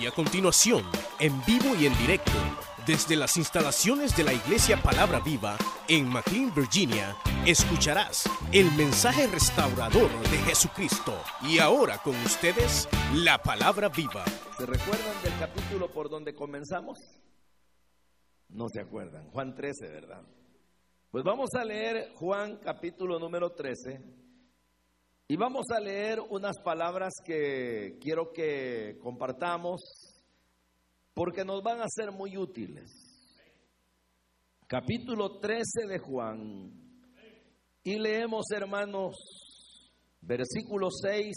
Y a continuación, en vivo y en directo, desde las instalaciones de la Iglesia Palabra Viva en McLean, Virginia, escucharás el mensaje restaurador de Jesucristo. Y ahora con ustedes, la Palabra Viva. ¿Se recuerdan del capítulo por donde comenzamos? No se acuerdan. Juan 13, ¿verdad? Pues vamos a leer Juan capítulo número 13 y vamos a leer unas palabras que quiero que compartamos porque nos van a ser muy útiles. Capítulo 13 de Juan. Y leemos, hermanos, versículo 6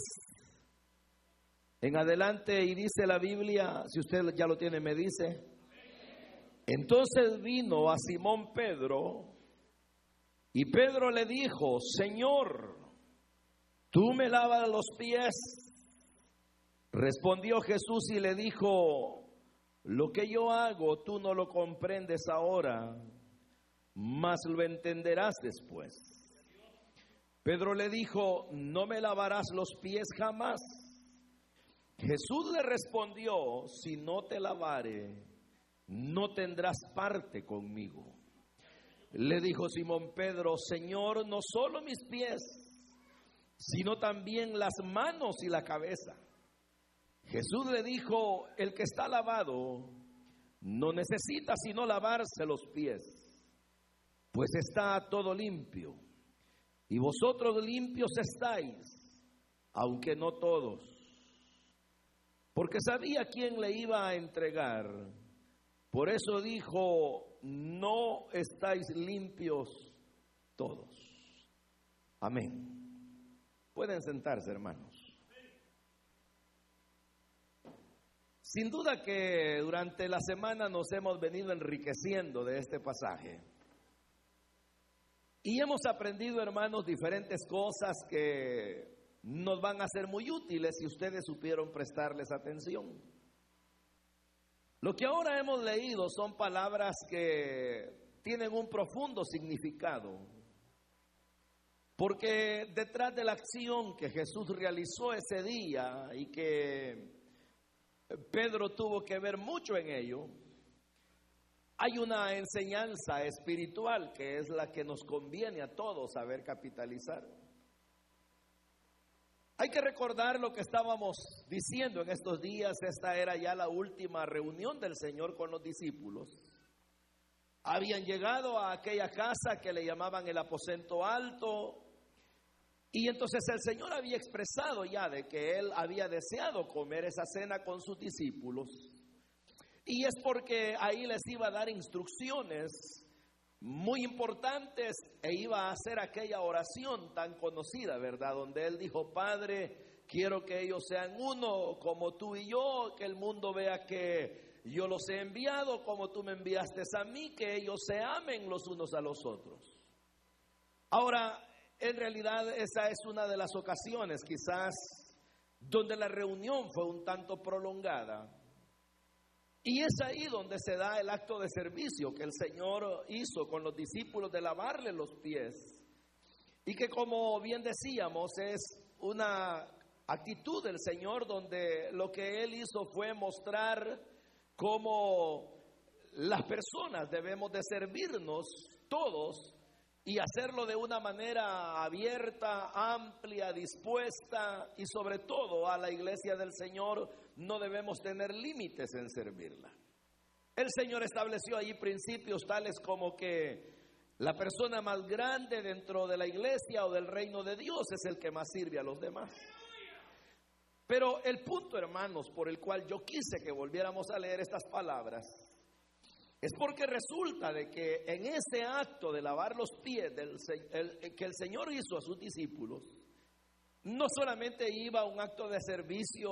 en adelante y dice la Biblia, si usted ya lo tiene, me dice. Entonces vino a Simón Pedro y Pedro le dijo, Señor, tú me lavas los pies. Respondió Jesús y le dijo, lo que yo hago tú no lo comprendes ahora, mas lo entenderás después. Pedro le dijo, no me lavarás los pies jamás. Jesús le respondió, si no te lavare, no tendrás parte conmigo. Le dijo Simón Pedro, Señor, no solo mis pies, sino también las manos y la cabeza. Jesús le dijo, el que está lavado no necesita sino lavarse los pies, pues está todo limpio. Y vosotros limpios estáis, aunque no todos. Porque sabía quién le iba a entregar. Por eso dijo, no estáis limpios todos. Amén. Pueden sentarse, hermanos. Sin duda que durante la semana nos hemos venido enriqueciendo de este pasaje. Y hemos aprendido, hermanos, diferentes cosas que nos van a ser muy útiles si ustedes supieron prestarles atención. Lo que ahora hemos leído son palabras que tienen un profundo significado porque detrás de la acción que Jesús realizó ese día y que Pedro tuvo que ver mucho en ello, hay una enseñanza espiritual que es la que nos conviene a todos saber capitalizar. Hay que recordar lo que estábamos diciendo en estos días, esta era ya la última reunión del Señor con los discípulos. Habían llegado a aquella casa que le llamaban el aposento alto, y entonces el Señor había expresado ya de que Él había deseado comer esa cena con sus discípulos. Y es porque ahí les iba a dar instrucciones muy importantes e iba a hacer aquella oración tan conocida, ¿verdad? Donde Él dijo, Padre, quiero que ellos sean uno como tú y yo, que el mundo vea que yo los he enviado como tú me enviaste a mí, que ellos se amen los unos a los otros. Ahora, en realidad esa es una de las ocasiones quizás donde la reunión fue un tanto prolongada. Y es ahí donde se da el acto de servicio que el Señor hizo con los discípulos de lavarle los pies. Y que como bien decíamos es una actitud del Señor donde lo que Él hizo fue mostrar cómo las personas debemos de servirnos todos y hacerlo de una manera abierta, amplia, dispuesta y sobre todo a la iglesia del Señor no debemos tener límites en servirla. El Señor estableció allí principios tales como que la persona más grande dentro de la iglesia o del reino de Dios es el que más sirve a los demás. Pero el punto, hermanos, por el cual yo quise que volviéramos a leer estas palabras es porque resulta de que en ese acto de lavar los pies del, que el Señor hizo a sus discípulos, no solamente iba un acto de servicio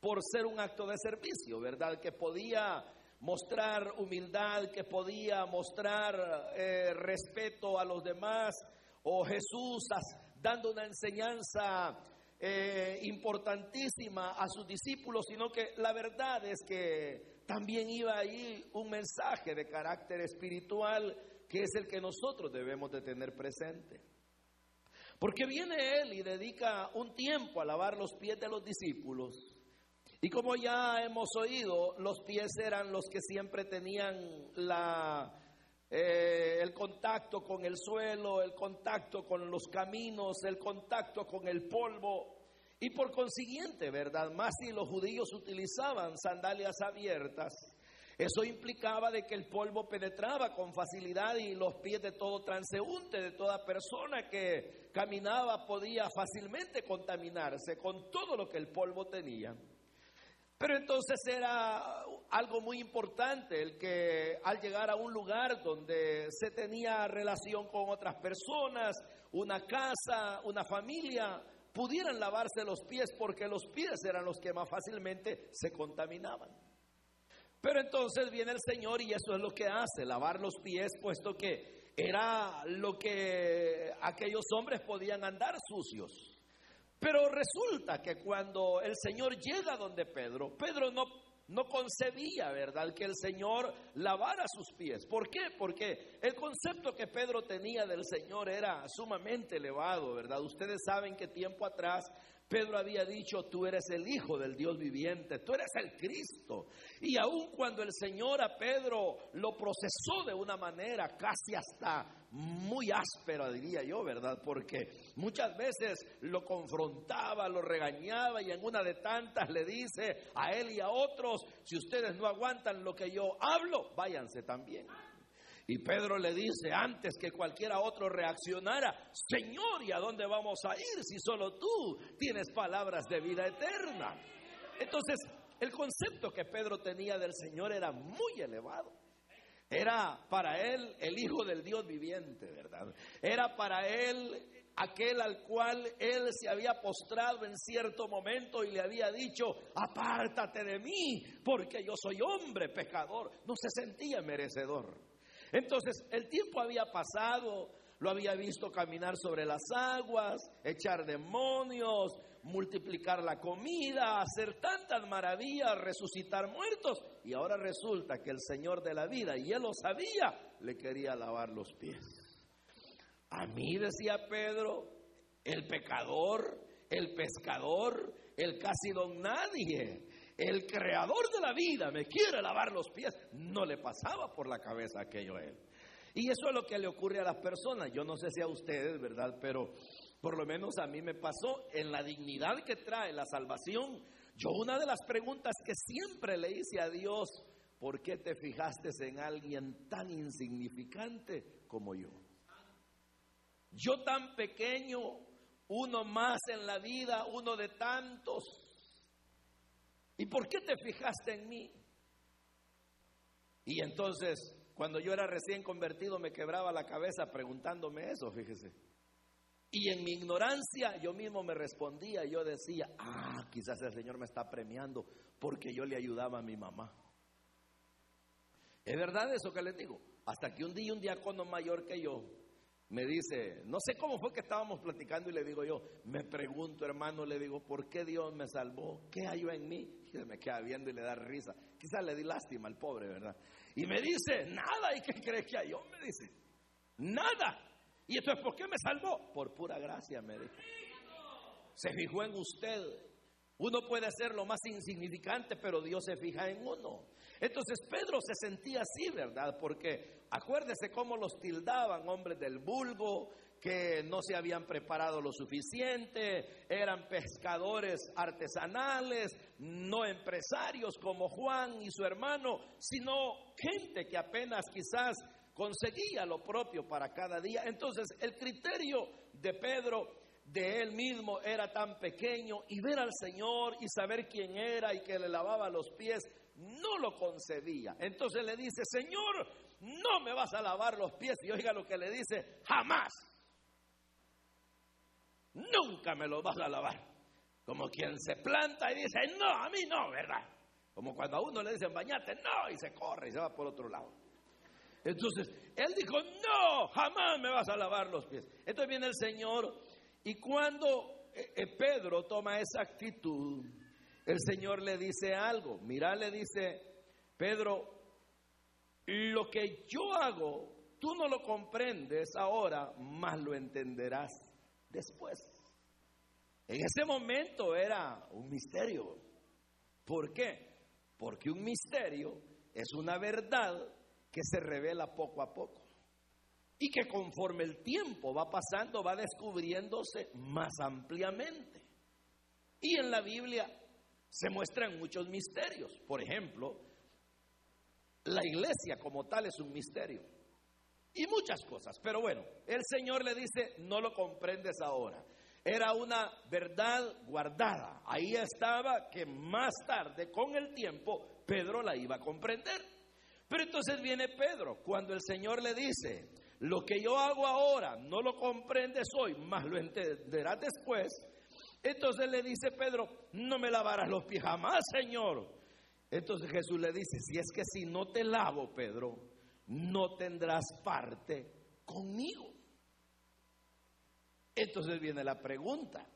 por ser un acto de servicio, ¿verdad? Que podía mostrar humildad, que podía mostrar eh, respeto a los demás, o Jesús dando una enseñanza eh, importantísima a sus discípulos, sino que la verdad es que también iba ahí un mensaje de carácter espiritual que es el que nosotros debemos de tener presente. Porque viene Él y dedica un tiempo a lavar los pies de los discípulos. Y como ya hemos oído, los pies eran los que siempre tenían la, eh, el contacto con el suelo, el contacto con los caminos, el contacto con el polvo. Y por consiguiente, ¿verdad? Más si los judíos utilizaban sandalias abiertas, eso implicaba de que el polvo penetraba con facilidad y los pies de todo transeúnte, de toda persona que caminaba podía fácilmente contaminarse con todo lo que el polvo tenía. Pero entonces era algo muy importante el que al llegar a un lugar donde se tenía relación con otras personas, una casa, una familia, pudieran lavarse los pies porque los pies eran los que más fácilmente se contaminaban. Pero entonces viene el Señor y eso es lo que hace, lavar los pies, puesto que era lo que aquellos hombres podían andar sucios. Pero resulta que cuando el Señor llega donde Pedro, Pedro no, no concebía, ¿verdad?, que el Señor lavara sus pies. ¿Por qué? Porque el concepto que Pedro tenía del Señor era sumamente elevado, ¿verdad? Ustedes saben que tiempo atrás Pedro había dicho, tú eres el Hijo del Dios viviente, tú eres el Cristo. Y aun cuando el Señor a Pedro lo procesó de una manera casi hasta muy áspera, diría yo, ¿verdad? Porque muchas veces lo confrontaba, lo regañaba y en una de tantas le dice a él y a otros, si ustedes no aguantan lo que yo hablo, váyanse también. Y Pedro le dice, antes que cualquiera otro reaccionara, Señor, ¿y a dónde vamos a ir si solo tú tienes palabras de vida eterna? Entonces, el concepto que Pedro tenía del Señor era muy elevado. Era para él el Hijo del Dios viviente, ¿verdad? Era para él aquel al cual él se había postrado en cierto momento y le había dicho, apártate de mí, porque yo soy hombre pecador. No se sentía merecedor. Entonces, el tiempo había pasado, lo había visto caminar sobre las aguas, echar demonios, multiplicar la comida, hacer tantas maravillas, resucitar muertos. Y ahora resulta que el Señor de la vida, y él lo sabía, le quería lavar los pies. A mí, decía Pedro, el pecador, el pescador, el casi don nadie, el creador de la vida me quiere lavar los pies. No le pasaba por la cabeza aquello a él. Y eso es lo que le ocurre a las personas. Yo no sé si a ustedes, ¿verdad? Pero por lo menos a mí me pasó en la dignidad que trae la salvación. Yo una de las preguntas que siempre le hice a Dios, ¿por qué te fijaste en alguien tan insignificante como yo? Yo tan pequeño, uno más en la vida, uno de tantos. ¿Y por qué te fijaste en mí? Y entonces, cuando yo era recién convertido, me quebraba la cabeza preguntándome eso, fíjese. Y en mi ignorancia yo mismo me respondía, yo decía, ah, quizás el Señor me está premiando porque yo le ayudaba a mi mamá. ¿Es verdad eso que les digo? Hasta que un día un diácono mayor que yo me dice, no sé cómo fue que estábamos platicando y le digo yo, me pregunto hermano, le digo, ¿por qué Dios me salvó? ¿Qué hay en mí? Y me queda viendo y le da risa. Quizás le di lástima al pobre, ¿verdad? Y me dice, nada, ¿y qué crees que? Yo me dice, nada. ¿Y esto es por qué me salvó? Por pura gracia, me dijo. Se fijó en usted. Uno puede ser lo más insignificante, pero Dios se fija en uno. Entonces Pedro se sentía así, ¿verdad? Porque acuérdese cómo los tildaban, hombres del vulgo, que no se habían preparado lo suficiente, eran pescadores artesanales, no empresarios como Juan y su hermano, sino gente que apenas quizás conseguía lo propio para cada día. Entonces el criterio de Pedro de él mismo era tan pequeño y ver al Señor y saber quién era y que le lavaba los pies, no lo concebía. Entonces le dice, Señor, no me vas a lavar los pies. Y oiga lo que le dice, jamás nunca me lo vas a lavar. Como quien se planta y dice, no, a mí no, ¿verdad? Como cuando a uno le dicen, bañate, no, y se corre y se va por otro lado. Entonces, él dijo, no, jamás me vas a lavar los pies. Entonces viene el Señor y cuando eh, eh, Pedro toma esa actitud, el Señor le dice algo. Mira, le dice, Pedro, lo que yo hago, tú no lo comprendes ahora, más lo entenderás después. En ese momento era un misterio. ¿Por qué? Porque un misterio es una verdad que se revela poco a poco y que conforme el tiempo va pasando va descubriéndose más ampliamente. Y en la Biblia se muestran muchos misterios. Por ejemplo, la iglesia como tal es un misterio. Y muchas cosas. Pero bueno, el Señor le dice, no lo comprendes ahora. Era una verdad guardada. Ahí estaba que más tarde, con el tiempo, Pedro la iba a comprender. Pero entonces viene Pedro, cuando el Señor le dice, lo que yo hago ahora no lo comprendes hoy, más lo entenderás después. Entonces le dice Pedro, no me lavarás los pies jamás, Señor. Entonces Jesús le dice, si es que si no te lavo, Pedro, no tendrás parte conmigo. Entonces viene la pregunta,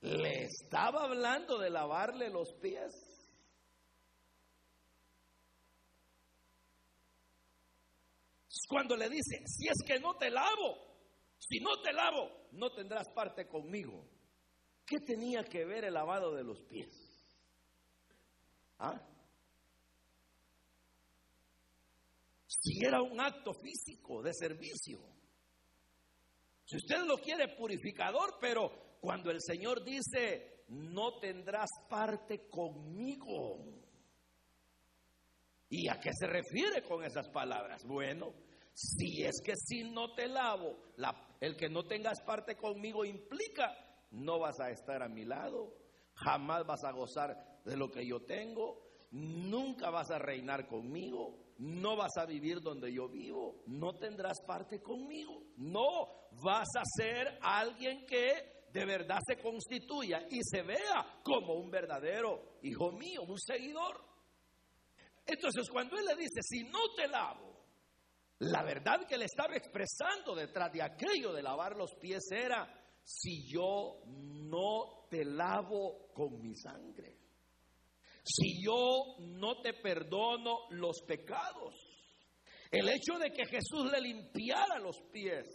¿le estaba hablando de lavarle los pies? Cuando le dice, si es que no te lavo, si no te lavo, no tendrás parte conmigo. ¿Qué tenía que ver el lavado de los pies? ¿Ah? Si era un acto físico de servicio. Si usted lo quiere purificador, pero cuando el Señor dice, no tendrás parte conmigo. ¿Y a qué se refiere con esas palabras? Bueno, si es que si no te lavo, el que no tengas parte conmigo implica no vas a estar a mi lado, jamás vas a gozar de lo que yo tengo, nunca vas a reinar conmigo, no vas a vivir donde yo vivo, no tendrás parte conmigo, no vas a ser alguien que de verdad se constituya y se vea como un verdadero hijo mío, un seguidor. Entonces cuando él le dice, si no te lavo, la verdad que le estaba expresando detrás de aquello de lavar los pies era, si yo no te lavo con mi sangre, si yo no te perdono los pecados, el hecho de que Jesús le limpiara los pies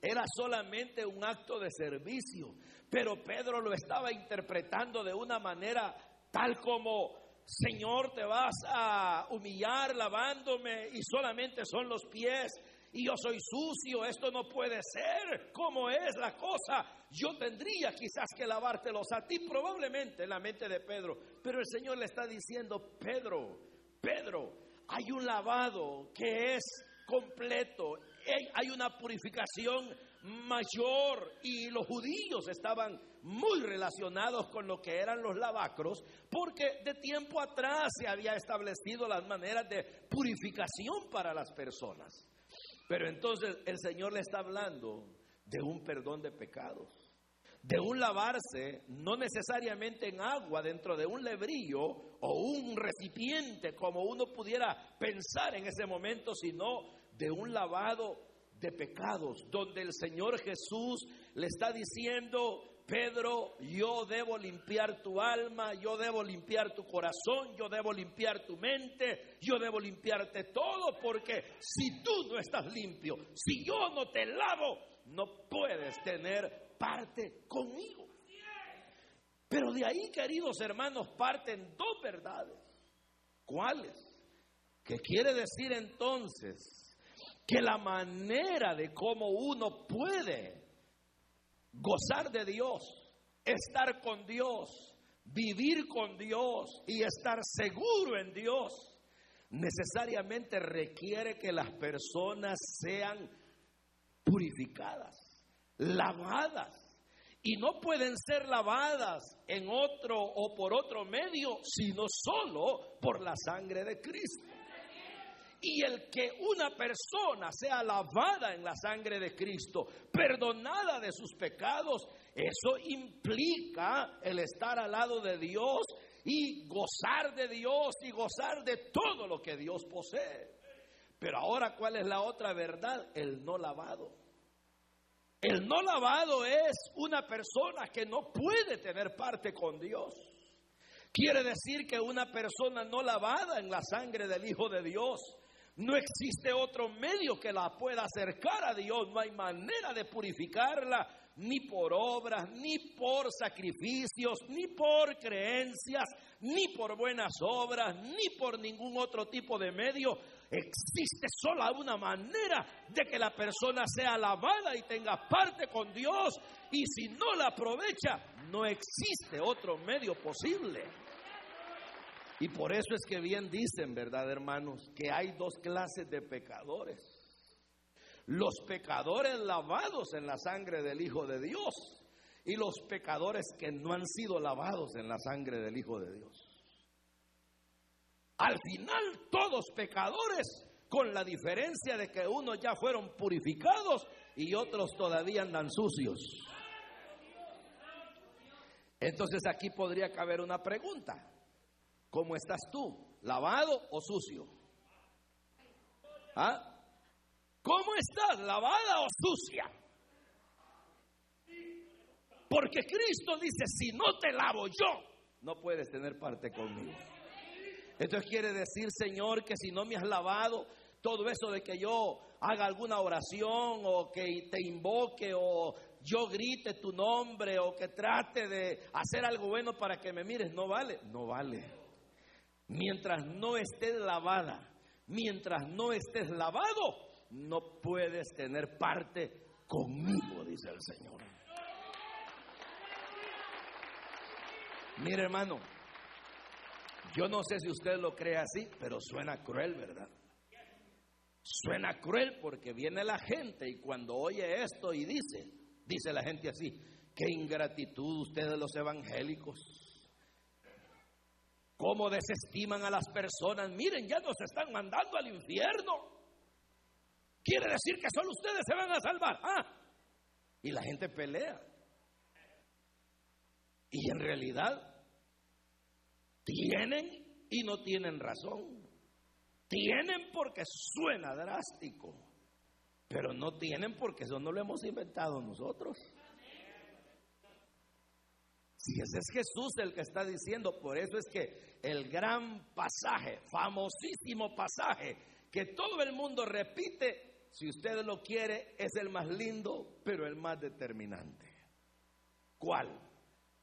era solamente un acto de servicio, pero Pedro lo estaba interpretando de una manera tal como Señor, te vas a humillar lavándome y solamente son los pies y yo soy sucio, esto no puede ser. ¿Cómo es la cosa? Yo tendría quizás que lavártelos a ti, probablemente en la mente de Pedro. Pero el Señor le está diciendo, Pedro, Pedro, hay un lavado que es completo, hay una purificación mayor y los judíos estaban muy relacionados con lo que eran los lavacros porque de tiempo atrás se había establecido las maneras de purificación para las personas. Pero entonces el Señor le está hablando de un perdón de pecados, de un lavarse no necesariamente en agua dentro de un lebrillo o un recipiente como uno pudiera pensar en ese momento, sino de un lavado de pecados, donde el Señor Jesús le está diciendo, Pedro, yo debo limpiar tu alma, yo debo limpiar tu corazón, yo debo limpiar tu mente, yo debo limpiarte todo, porque si tú no estás limpio, si yo no te lavo, no puedes tener parte conmigo. Pero de ahí, queridos hermanos, parten dos verdades. ¿Cuáles? ¿Qué quiere decir entonces que la manera de cómo uno puede gozar de Dios, estar con Dios, vivir con Dios y estar seguro en Dios, necesariamente requiere que las personas sean purificadas, lavadas. Y no pueden ser lavadas en otro o por otro medio, sino solo por la sangre de Cristo. Y el que una persona sea lavada en la sangre de Cristo, perdonada de sus pecados, eso implica el estar al lado de Dios y gozar de Dios y gozar de todo lo que Dios posee. Pero ahora, ¿cuál es la otra verdad? El no lavado. El no lavado es una persona que no puede tener parte con Dios. Quiere decir que una persona no lavada en la sangre del Hijo de Dios no existe otro medio que la pueda acercar a Dios. No hay manera de purificarla. ni por obras, ni por sacrificios, ni por creencias, ni por buenas obras, ni por ningún otro tipo de medio. Existe sola una manera de que la persona sea alabada y tenga parte con Dios. Y si no la aprovecha, no existe otro medio posible. Y por eso es que bien dicen, ¿verdad, hermanos? Que hay dos clases de pecadores. Los pecadores lavados en la sangre del Hijo de Dios y los pecadores que no han sido lavados en la sangre del Hijo de Dios. Al final todos pecadores, con la diferencia de que unos ya fueron purificados y otros todavía andan sucios. Entonces aquí podría caber una pregunta. ¿Cómo estás tú? ¿Lavado o sucio? ¿Ah? ¿Cómo estás? ¿Lavada o sucia? Porque Cristo dice, si no te lavo yo, no puedes tener parte conmigo. Entonces quiere decir, Señor, que si no me has lavado, todo eso de que yo haga alguna oración o que te invoque o yo grite tu nombre o que trate de hacer algo bueno para que me mires, no vale, no vale mientras no estés lavada, mientras no estés lavado, no puedes tener parte conmigo, dice el Señor. Mire hermano, yo no sé si usted lo cree así, pero suena cruel, ¿verdad? Suena cruel porque viene la gente y cuando oye esto y dice, dice la gente así, qué ingratitud ustedes los evangélicos cómo desestiman a las personas. Miren, ya nos están mandando al infierno. Quiere decir que solo ustedes se van a salvar. Ah, y la gente pelea. Y en realidad tienen y no tienen razón. Tienen porque suena drástico, pero no tienen porque eso no lo hemos inventado nosotros. Si ese es Jesús el que está diciendo, por eso es que el gran pasaje, famosísimo pasaje, que todo el mundo repite, si usted lo quiere, es el más lindo, pero el más determinante. ¿Cuál?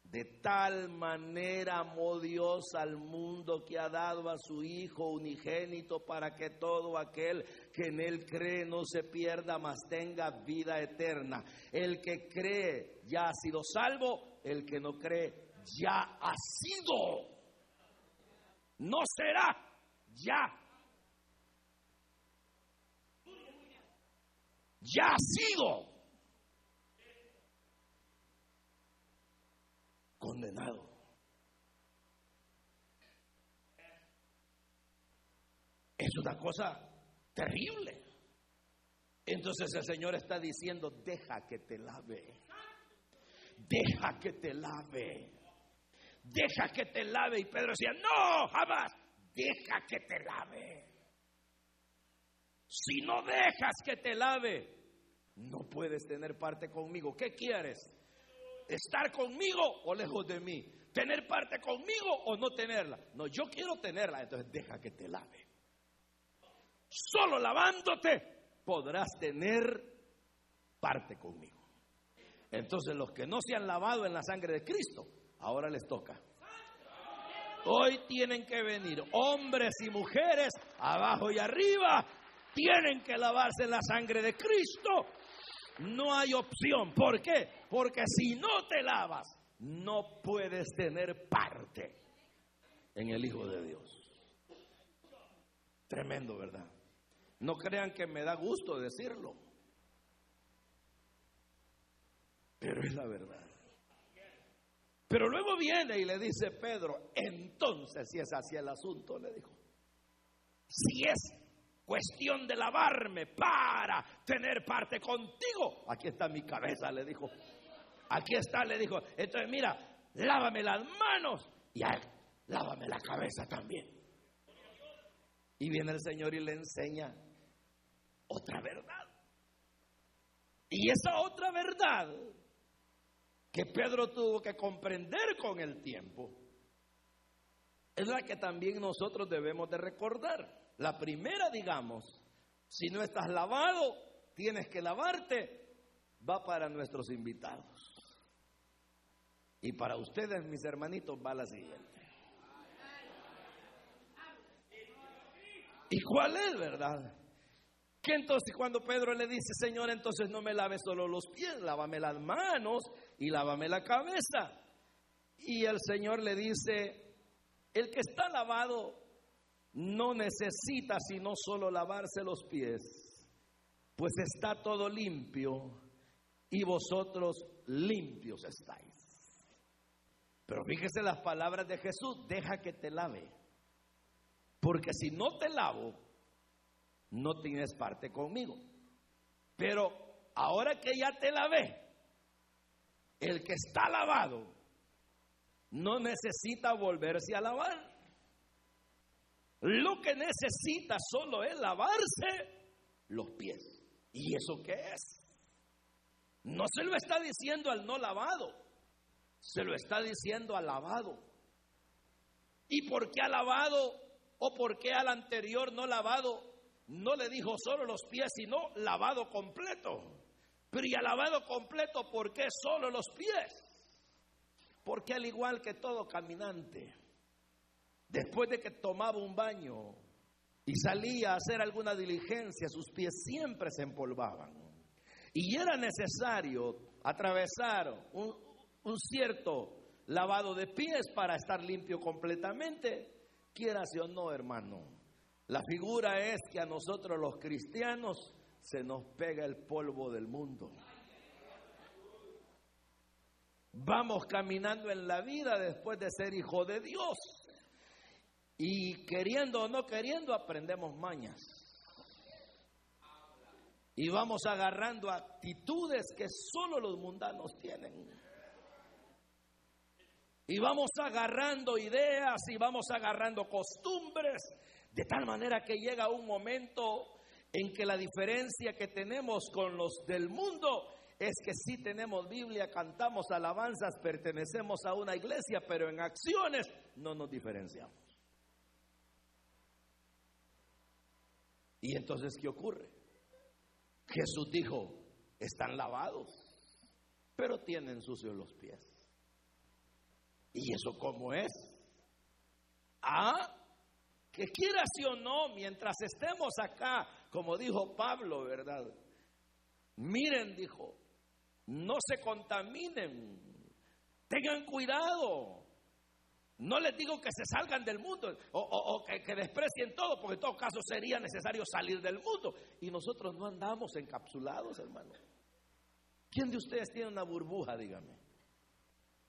De tal manera amó Dios al mundo que ha dado a su Hijo unigénito para que todo aquel que en Él cree no se pierda, mas tenga vida eterna. El que cree ya ha sido salvo, el que no cree ya ha sido. No será, ya. Ya ha sido condenado. Es una cosa terrible. Entonces el Señor está diciendo, deja que te lave deja que te lave. Deja que te lave. Y Pedro decía, no, jamás, deja que te lave. Si no dejas que te lave, no puedes tener parte conmigo. ¿Qué quieres? ¿Estar conmigo o lejos de mí? ¿Tener parte conmigo o no tenerla? No, yo quiero tenerla, entonces deja que te lave. Solo lavándote podrás tener parte conmigo. Entonces los que no se han lavado en la sangre de Cristo, ahora les toca. Hoy tienen que venir hombres y mujeres, abajo y arriba, tienen que lavarse en la sangre de Cristo. No hay opción. ¿Por qué? Porque si no te lavas, no puedes tener parte en el Hijo de Dios. Tremendo, ¿verdad? No crean que me da gusto decirlo. Pero es la verdad. Pero luego viene y le dice Pedro, entonces si es así el asunto, le dijo, si es cuestión de lavarme para tener parte contigo, aquí está mi cabeza, le dijo, aquí está, le dijo, entonces mira, lávame las manos y lávame la cabeza también. Y viene el Señor y le enseña otra verdad. Y esa otra verdad que Pedro tuvo que comprender con el tiempo, es la que también nosotros debemos de recordar. La primera, digamos, si no estás lavado, tienes que lavarte. va para nuestros invitados. Y para ustedes, mis hermanitos, va la siguiente. ¿Y cuál es, verdad? Entonces cuando Pedro le dice, Señor, entonces no me lave solo los pies, lávame las manos y lávame la cabeza. Y el Señor le dice, el que está lavado no necesita sino solo lavarse los pies, pues está todo limpio y vosotros limpios estáis. Pero fíjese las palabras de Jesús, deja que te lave. Porque si no te lavo, no tienes parte conmigo. Pero ahora que ya te lavé, el que está lavado no necesita volverse a lavar. Lo que necesita solo es lavarse los pies. ¿Y eso qué es? No se lo está diciendo al no lavado, se lo está diciendo al lavado. ¿Y por qué al lavado o por qué al anterior no lavado no le dijo solo los pies, sino lavado completo? Pero y lavado completo, ¿por qué solo los pies? Porque al igual que todo caminante, después de que tomaba un baño y salía a hacer alguna diligencia, sus pies siempre se empolvaban y era necesario atravesar un, cierto lavado de pies para estar limpio completamente, quieras o no, hermano. La figura es que a nosotros los cristianos se nos pega el polvo del mundo. Vamos caminando en la vida después de ser hijo de Dios. Y queriendo o no queriendo aprendemos mañas. Y vamos agarrando actitudes que solo los mundanos tienen. Y vamos agarrando ideas y vamos agarrando costumbres, de tal manera que llega un momento en que la diferencia que tenemos con los del mundo es que sí tenemos Biblia, cantamos alabanzas, pertenecemos a una iglesia, pero en acciones no nos diferenciamos. Y entonces, ¿qué ocurre? Jesús dijo, están lavados, pero tienen sucios los pies. ¿Y eso cómo es? Ah, que quiera sí o no, mientras estemos acá, como dijo Pablo, ¿verdad? Miren, dijo, no se contaminen, tengan cuidado, no les digo que se salgan del mundo o, que, desprecien todo, porque en todo caso sería necesario salir del mundo. Y nosotros no andamos encapsulados, hermano. ¿Quién de ustedes tiene una burbuja, dígame?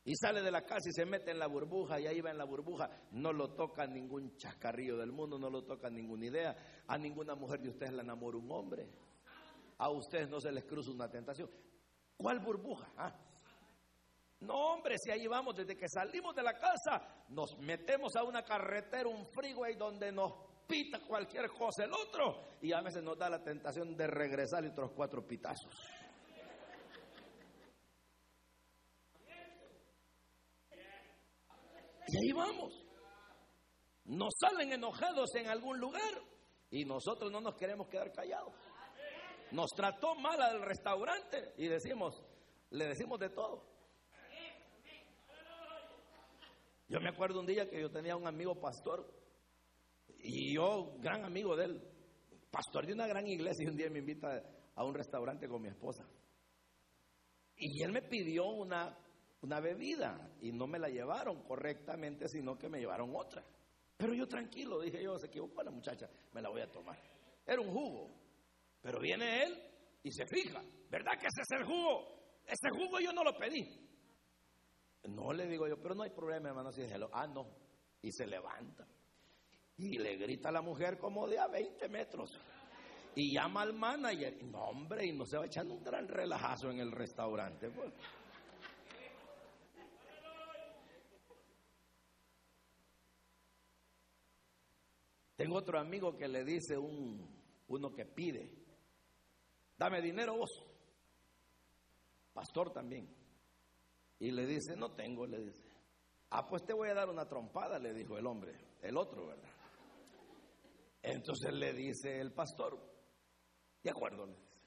Y sale de la casa y se mete en la burbuja y ahí va en la burbuja. No lo toca ningún chascarrillo del mundo, no lo toca ninguna idea. A ninguna mujer de ustedes le enamora un hombre. A ustedes no se les cruza una tentación. ¿Cuál burbuja? Ah, no, hombre, si ahí vamos, desde que salimos de la casa, nos metemos a una carretera, un freeway donde nos pita cualquier cosa el otro y a veces nos da la tentación de regresar y otros cuatro pitazos. Ahí vamos. Nos salen enojados en algún lugar y nosotros no nos queremos quedar callados. Nos trató mal al restaurante y decimos, le decimos de todo. Yo me acuerdo un día que yo tenía un amigo pastor y yo, gran amigo de él, pastor de una gran iglesia, y un día me invita a un restaurante con mi esposa. Y él me pidió una, una bebida y no me la llevaron correctamente, sino que me llevaron otra. Pero yo tranquilo, dije yo, se equivocó la muchacha, me la voy a tomar. Era un jugo. Pero viene él y se fija, ¿verdad que ese es el jugo? Ese jugo yo no lo pedí. No le digo yo, pero no hay problema, hermano. Si. Ah, no. Y se levanta. Y le grita a la mujer como de a 20 metros. Y llama al manager. No, hombre, y no se va echando un gran relajazo en el restaurante. Pues. Tengo otro amigo que le dice un, uno que pide, dame dinero vos. Pastor también. Y le dice, no tengo, le dice. Ah, pues te voy a dar una trompada, le dijo el hombre, el otro, ¿verdad? Entonces le dice el pastor, de acuerdo, le dice.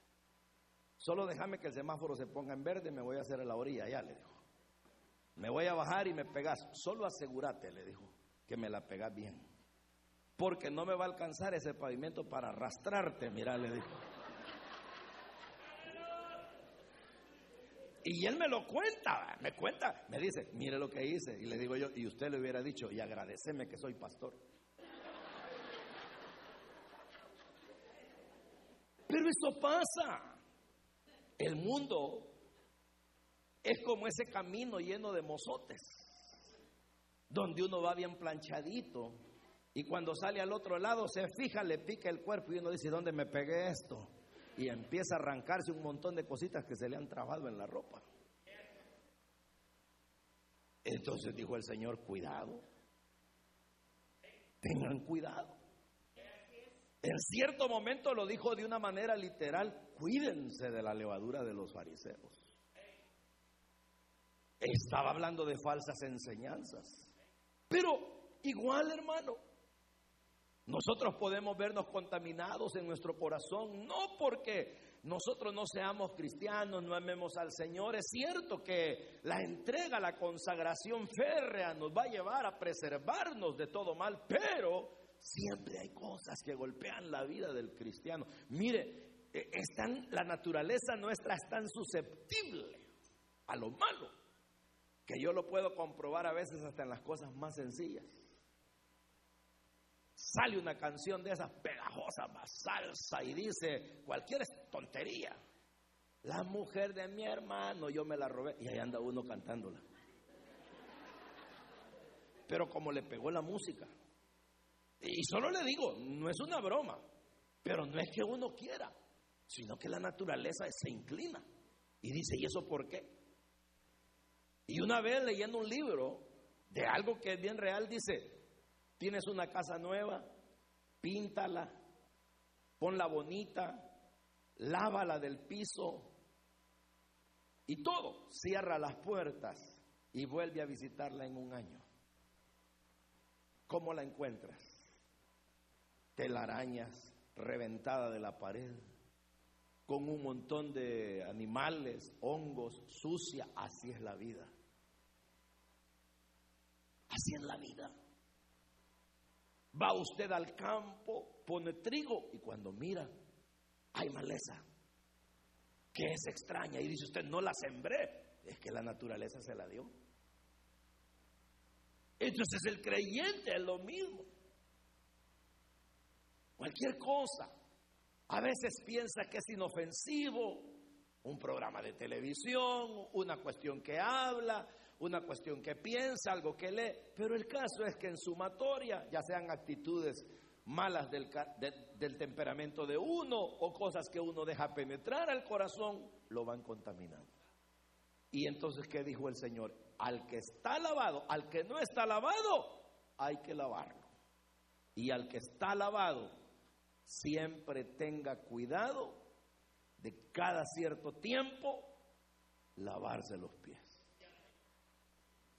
Solo déjame que el semáforo se ponga en verde, me voy a hacer a la orilla, ya le dijo. Me voy a bajar y me pegas. Solo asegúrate, le dijo, que me la pegas bien. Porque no me va a alcanzar ese pavimento para arrastrarte, mira, le dijo. Y él me lo cuenta, me cuenta, me dice, mire lo que hice. Y le digo yo, y usted le hubiera dicho, y agradeceme que soy pastor. Pero eso pasa. El mundo es como ese camino lleno de mozotes, donde uno va bien planchadito y cuando sale al otro lado se fija, le pica el cuerpo y uno dice, ¿dónde me pegué esto? Y empieza a arrancarse un montón de cositas que se le han trabado en la ropa. Entonces dijo el Señor, cuidado, tengan cuidado. En cierto momento lo dijo de una manera literal, cuídense de la levadura de los fariseos. Estaba hablando de falsas enseñanzas. Pero igual, hermano, nosotros podemos vernos contaminados en nuestro corazón, no porque nosotros no seamos cristianos, no amemos al Señor. Es cierto que la entrega, la consagración férrea nos va a llevar a preservarnos de todo mal, pero Siempre hay cosas que golpean la vida del cristiano. Mire, están, la naturaleza nuestra es tan susceptible a lo malo que yo lo puedo comprobar a veces hasta en las cosas más sencillas. Sale una canción de esas pegajosas, más salsa y dice cualquier tontería. La mujer de mi hermano, yo me la robé y ahí anda uno cantándola. Pero como le pegó la música, y solo le digo, no es una broma, pero no es que uno quiera, sino que la naturaleza se inclina. Y dice, ¿y eso por qué? Y una vez leyendo un libro de algo que es bien real, dice, tienes una casa nueva, píntala, ponla bonita, lávala del piso y todo, cierra las puertas y vuelve a visitarla en un año. ¿Cómo la encuentras? telarañas, reventada de la pared, con un montón de animales, hongos, sucia. Así es la vida. Así es la vida. Va usted al campo, pone trigo y cuando mira, hay maleza, que es extraña. Y dice usted, no la sembré, es que la naturaleza se la dio. Entonces el creyente es lo mismo cualquier cosa. A veces piensa que es inofensivo, un programa de televisión, una cuestión que habla, una cuestión que piensa, algo que lee, pero el caso es que en sumatoria, ya sean actitudes malas del, del temperamento de uno o cosas que uno deja penetrar al corazón, lo van contaminando. Y entonces, ¿qué dijo el Señor? Al que está lavado, al que no está lavado, hay que lavarlo. Y al que está lavado, siempre tenga cuidado de cada cierto tiempo lavarse los pies.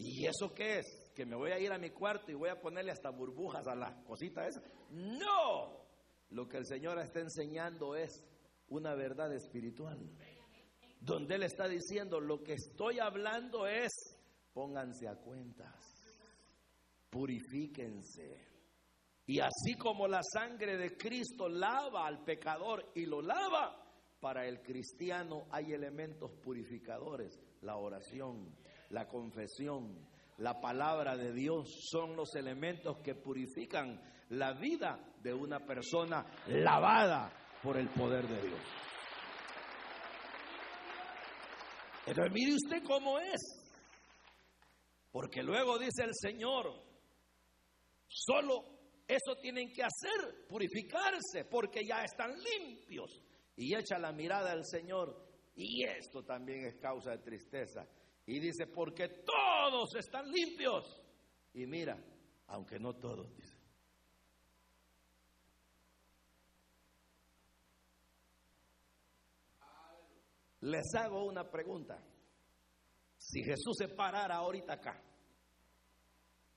¿Y eso qué es? ¿Que me voy a ir a mi cuarto y voy a ponerle hasta burbujas a la cosita esa? No, lo que el Señor está enseñando es una verdad espiritual. Donde Él está diciendo, lo que estoy hablando es, pónganse a cuentas, purifíquense y así como la sangre de Cristo lava al pecador y lo lava, para el cristiano hay elementos purificadores. La oración, la confesión, la palabra de Dios son los elementos que purifican la vida de una persona lavada por el poder de Dios. Entonces mire usted cómo es. Porque luego dice el Señor, solo eso tienen que hacer, purificarse, porque ya están limpios. Y echa la mirada al Señor. Y esto también es causa de tristeza. Y dice, porque todos están limpios. Y mira, aunque no todos, dice. Les hago una pregunta. Si Jesús se parara ahorita acá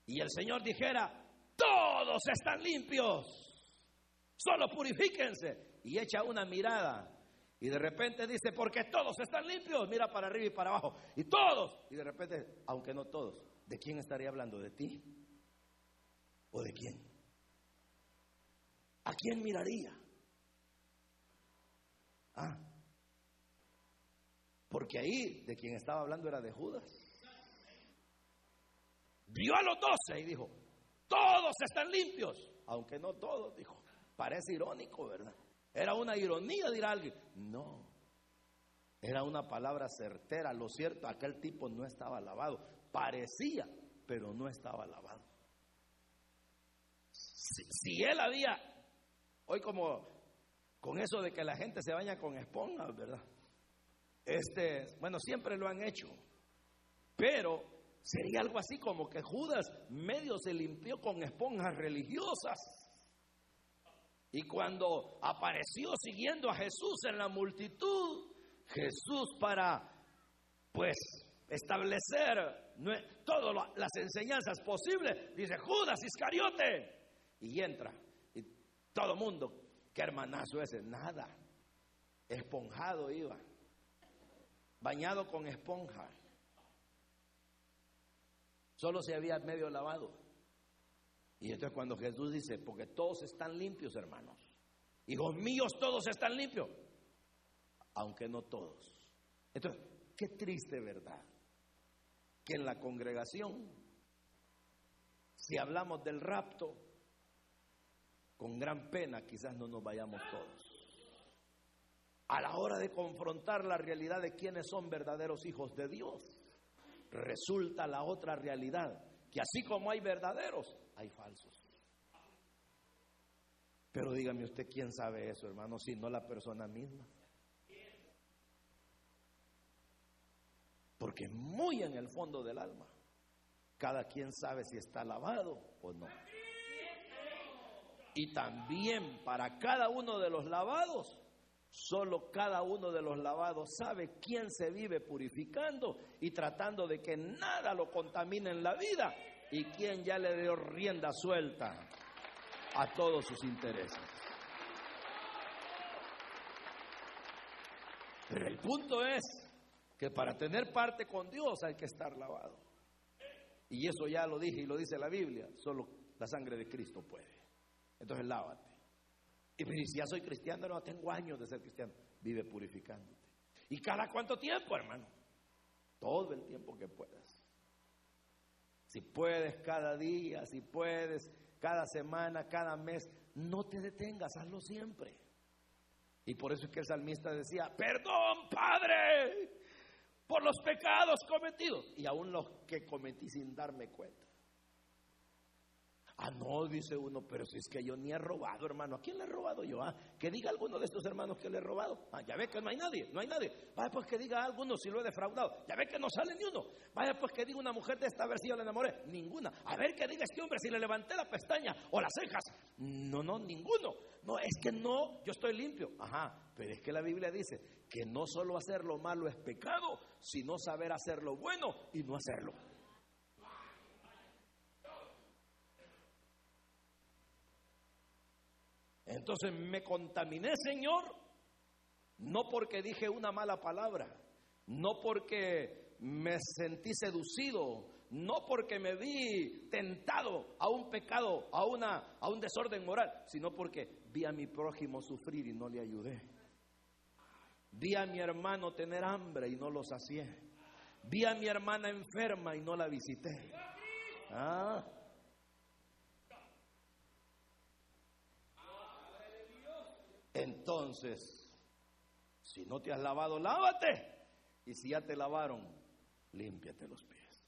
y el Señor dijera, todos están limpios. Solo purifíquense. Y echa una mirada Y de repente dice, porque todos están limpios, mira para arriba y para abajo. Y todos. Y de repente, aunque no todos, ¿de quién estaría hablando? ¿De ti? ¿O de quién? ¿A quién miraría? Ah, porque ahí de quien estaba hablando era de Judas. Vio a los doce y dijo, todos están limpios, aunque no todos, dijo. Parece irónico, ¿verdad? Era una ironía, dirá alguien. No, era una palabra certera. Lo cierto, aquel tipo no estaba lavado. Parecía, pero no estaba lavado. Si, él había, hoy como con eso de que la gente se baña con esponja, ¿verdad? Este, bueno, siempre lo han hecho. Pero sería algo así como que Judas medio se limpió con esponjas religiosas. Y cuando apareció siguiendo a Jesús en la multitud, Jesús para pues establecer todas las enseñanzas posibles, dice Judas Iscariote. Y entra. Y todo mundo, qué hermanazo ese, nada. Esponjado iba. Bañado con esponja. Solo se había medio lavado. Y entonces cuando Jesús dice, porque todos están limpios, hermanos. Hijos míos, todos están limpios. Aunque no todos. Entonces, qué triste verdad. Que en la congregación, si hablamos del rapto, con gran pena quizás no nos vayamos todos. A la hora de confrontar la realidad de quiénes son verdaderos hijos de Dios, resulta la otra realidad, que así como hay verdaderos, hay falsos. Pero dígame usted quién sabe eso, hermano, si no la persona misma. Porque muy en el fondo del alma, cada quien sabe si está lavado o no. Y también para cada uno de los lavados, solo cada uno de los lavados sabe quién se vive purificando y tratando de que nada lo contamine en la vida y quién ya le dio rienda suelta a todos sus intereses. Pero el punto es que para tener parte con Dios hay que estar lavado. Y eso ya lo dije y lo dice la Biblia, solo la sangre de Cristo puede. Entonces lávate. Y me dice, ya soy cristiano, no tengo años de ser cristiano. Vive purificándote. ¿Y cada cuánto tiempo, hermano? Todo el tiempo que puedas. Si puedes cada día, si puedes cada semana, cada mes, no te detengas, hazlo siempre. Y por eso es que el salmista decía, perdón, Padre, por los pecados cometidos y aún los que cometí sin darme cuenta. Ah, no, dice uno, pero si es que yo ni he robado, hermano. ¿A quién le he robado yo? Ah, que diga alguno de estos hermanos que le he robado. Ah, ya ve que no hay nadie, no hay nadie. Vaya pues que diga alguno si lo he defraudado. Ya ve que no sale ni uno. Vaya pues que diga una mujer de esta, a ver si yo le enamoré. Ninguna. A ver que diga este hombre si le levanté la pestaña o las cejas. No, no, ninguno. No, es que no, yo estoy limpio. Ajá, pero es que la Biblia dice que no solo hacer lo malo es pecado, sino saber hacer lo bueno y no hacerlo. Entonces me contaminé, Señor, no porque dije una mala palabra, no porque me sentí seducido, no porque me vi tentado a un pecado, a, una, a un desorden moral, sino porque vi a mi prójimo sufrir y no le ayudé. Vi a mi hermano tener hambre y no lo sacié. Vi a mi hermana enferma y no la visité. Ah, Entonces, si no te has lavado, lávate. Y si ya te lavaron, límpiate los pies.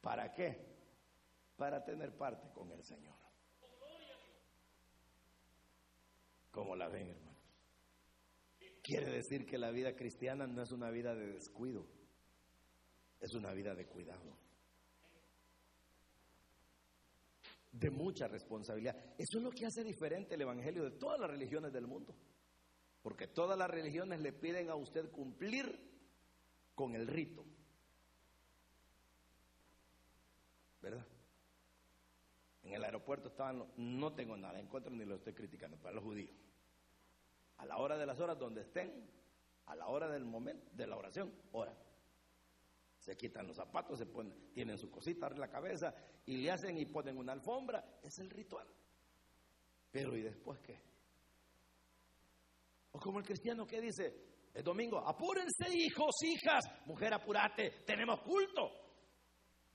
¿Para qué? Para tener parte con el Señor. Como la ven, hermanos. Quiere decir que la vida cristiana no es una vida de descuido, es una vida de cuidado. De mucha responsabilidad. Eso es lo que hace diferente el Evangelio de todas las religiones del mundo. Porque todas las religiones le piden a usted cumplir con el rito. ¿Verdad? En el aeropuerto estaban, no tengo nada en contra ni lo estoy criticando, para los judíos. A la hora de las horas donde estén, a la hora del momento de la oración, ora. Se quitan los zapatos, se ponen, tienen su cosita en la cabeza y le hacen y ponen una alfombra. Es el ritual. Pero ¿y después qué? O como el cristiano que dice, el domingo, apúrense hijos, hijas, mujer apúrate, tenemos culto.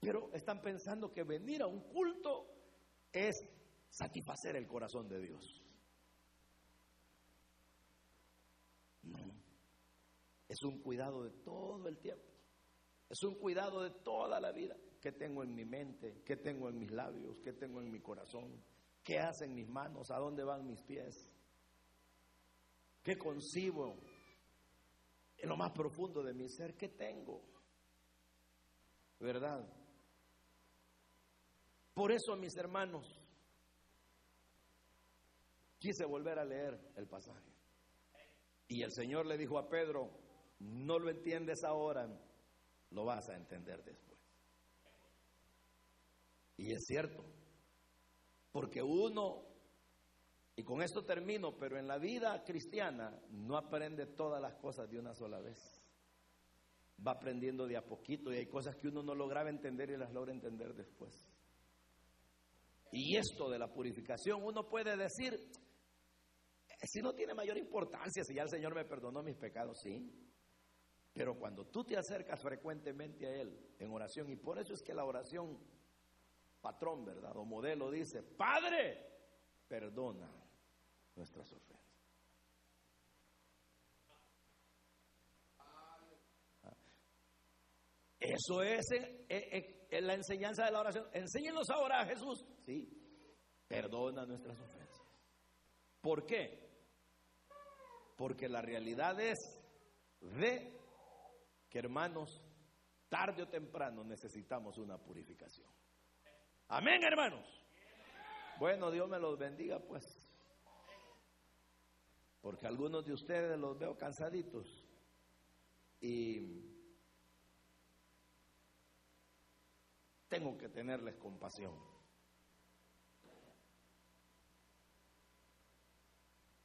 Pero están pensando que venir a un culto es satisfacer el corazón de Dios. No. Es un cuidado de todo el tiempo. Es un cuidado de toda la vida. ¿Qué tengo en mi mente? ¿Qué tengo en mis labios? ¿Qué tengo en mi corazón? ¿Qué hacen mis manos? ¿A dónde van mis pies? ¿Qué concibo en lo más profundo de mi ser? ¿Qué tengo? ¿Verdad? Por eso, mis hermanos, quise volver a leer el pasaje. Y el Señor le dijo a Pedro, no lo entiendes ahora, lo vas a entender después. Y es cierto, porque uno, y con esto termino, pero en la vida cristiana no aprende todas las cosas de una sola vez. Va aprendiendo de a poquito y hay cosas que uno no lograba entender y las logra entender después. Y esto de la purificación, uno puede decir, eh, si no tiene mayor importancia, si ya el Señor me perdonó mis pecados, sí. Pero cuando tú te acercas frecuentemente a Él en oración, y por eso es que la oración patrón, ¿verdad? O modelo dice, Padre, perdona nuestras ofensas. Eso es la enseñanza de la oración. Enséñenos ahora a Jesús. Sí, perdona nuestras ofensas. ¿Por qué? Porque la realidad es de que hermanos, tarde o temprano necesitamos una purificación. Amén, hermanos. Bueno, Dios me los bendiga, pues. Porque algunos de ustedes los veo cansaditos. Y tengo que tenerles compasión.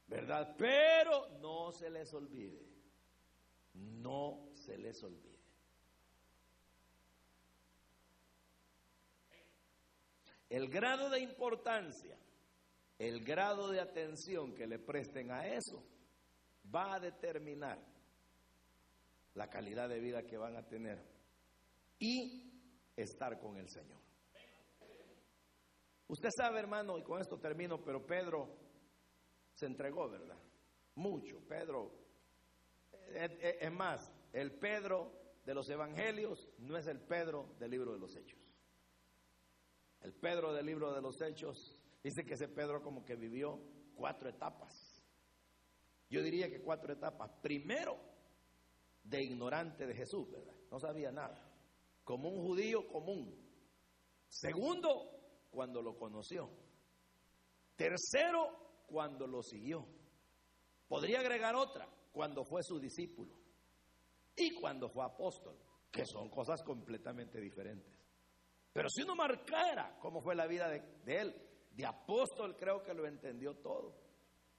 ¿Verdad? Pero no se les olvide. No se les olvide. El grado de importancia, el grado de atención que le presten a eso va a determinar la calidad de vida que van a tener y estar con el Señor. Usted sabe, hermano, y con esto termino, pero Pedro se entregó, ¿verdad? Mucho. Pedro, es más, el Pedro de los evangelios no es el Pedro del libro de los hechos. El Pedro del libro de los hechos dice que ese Pedro como que vivió cuatro etapas. Yo diría que cuatro etapas. Primero, de ignorante de Jesús, ¿verdad? No sabía nada como un judío común. Segundo, cuando lo conoció. Tercero, cuando lo siguió. Podría agregar otra, cuando fue su discípulo. Y cuando fue apóstol, que son cosas completamente diferentes. Pero si uno marcara cómo fue la vida de, de él, de apóstol creo que lo entendió todo.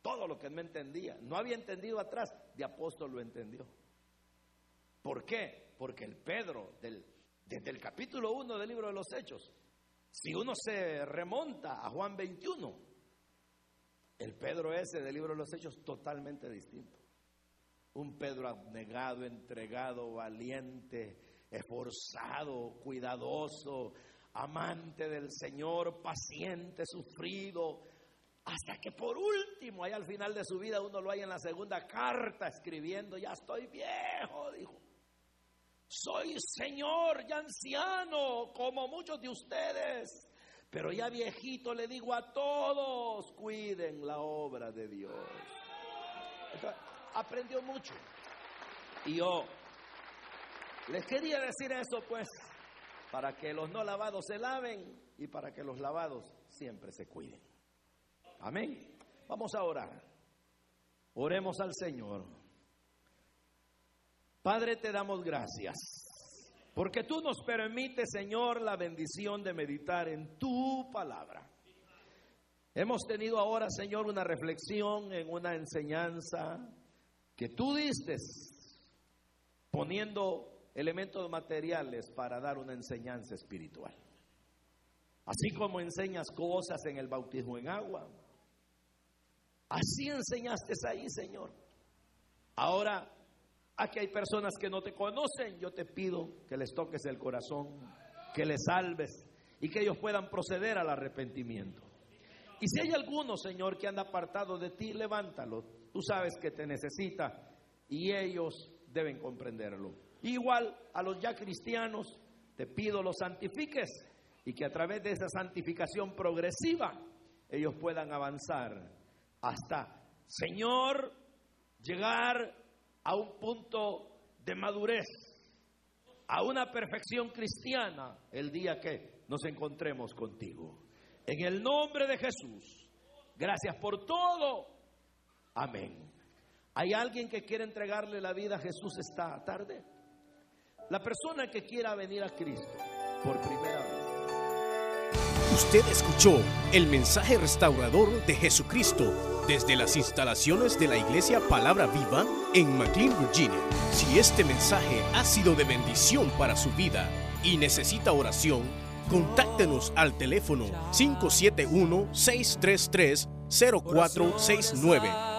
Todo lo que él me entendía. No había entendido atrás, de apóstol lo entendió. ¿Por qué? Porque el Pedro del desde el capítulo 1 del libro de los Hechos. Si uno se remonta a Juan 21, el Pedro ese del libro de los Hechos totalmente distinto. Un Pedro abnegado, entregado, valiente, esforzado, cuidadoso, amante del Señor, paciente, sufrido, hasta que por último, ahí al final de su vida, uno lo hay en la segunda carta escribiendo, ya estoy viejo, dijo. Soy señor y anciano, como muchos de ustedes. Pero ya viejito le digo a todos, cuiden la obra de Dios. Aprendió mucho. Y yo les quería decir eso pues, para que los no lavados se laven y para que los lavados siempre se cuiden. Amén. Vamos a orar. Oremos al Señor. Padre, te damos gracias. Porque tú nos permites, Señor, la bendición de meditar en tu palabra. Hemos tenido ahora, Señor, una reflexión en una enseñanza que tú diste poniendo elementos materiales para dar una enseñanza espiritual. Así como enseñas cosas en el bautismo en agua. Así enseñaste ahí, Señor. Ahora, aquí hay personas que no te conocen. Yo te pido que les toques el corazón, que les salves y que ellos puedan proceder al arrepentimiento. Y si hay alguno, Señor, que anda apartado de ti, levántalo. Tú sabes que te necesita y ellos deben comprenderlo. Igual a los ya cristianos, te pido los santifiques y que a través de esa santificación progresiva ellos puedan avanzar hasta, Señor, llegar a un punto de madurez, a una perfección cristiana el día que nos encontremos contigo. En el nombre de Jesús, gracias por todo. Amén. ¿Hay alguien que quiere entregarle la vida a Jesús esta tarde? La persona que quiera venir a Cristo por primera vez. Usted escuchó el mensaje restaurador de Jesucristo desde las instalaciones de la iglesia Palabra Viva en McLean, Virginia. Si este mensaje ha sido de bendición para su vida y necesita oración, Contáctenos al teléfono 571-633-0469.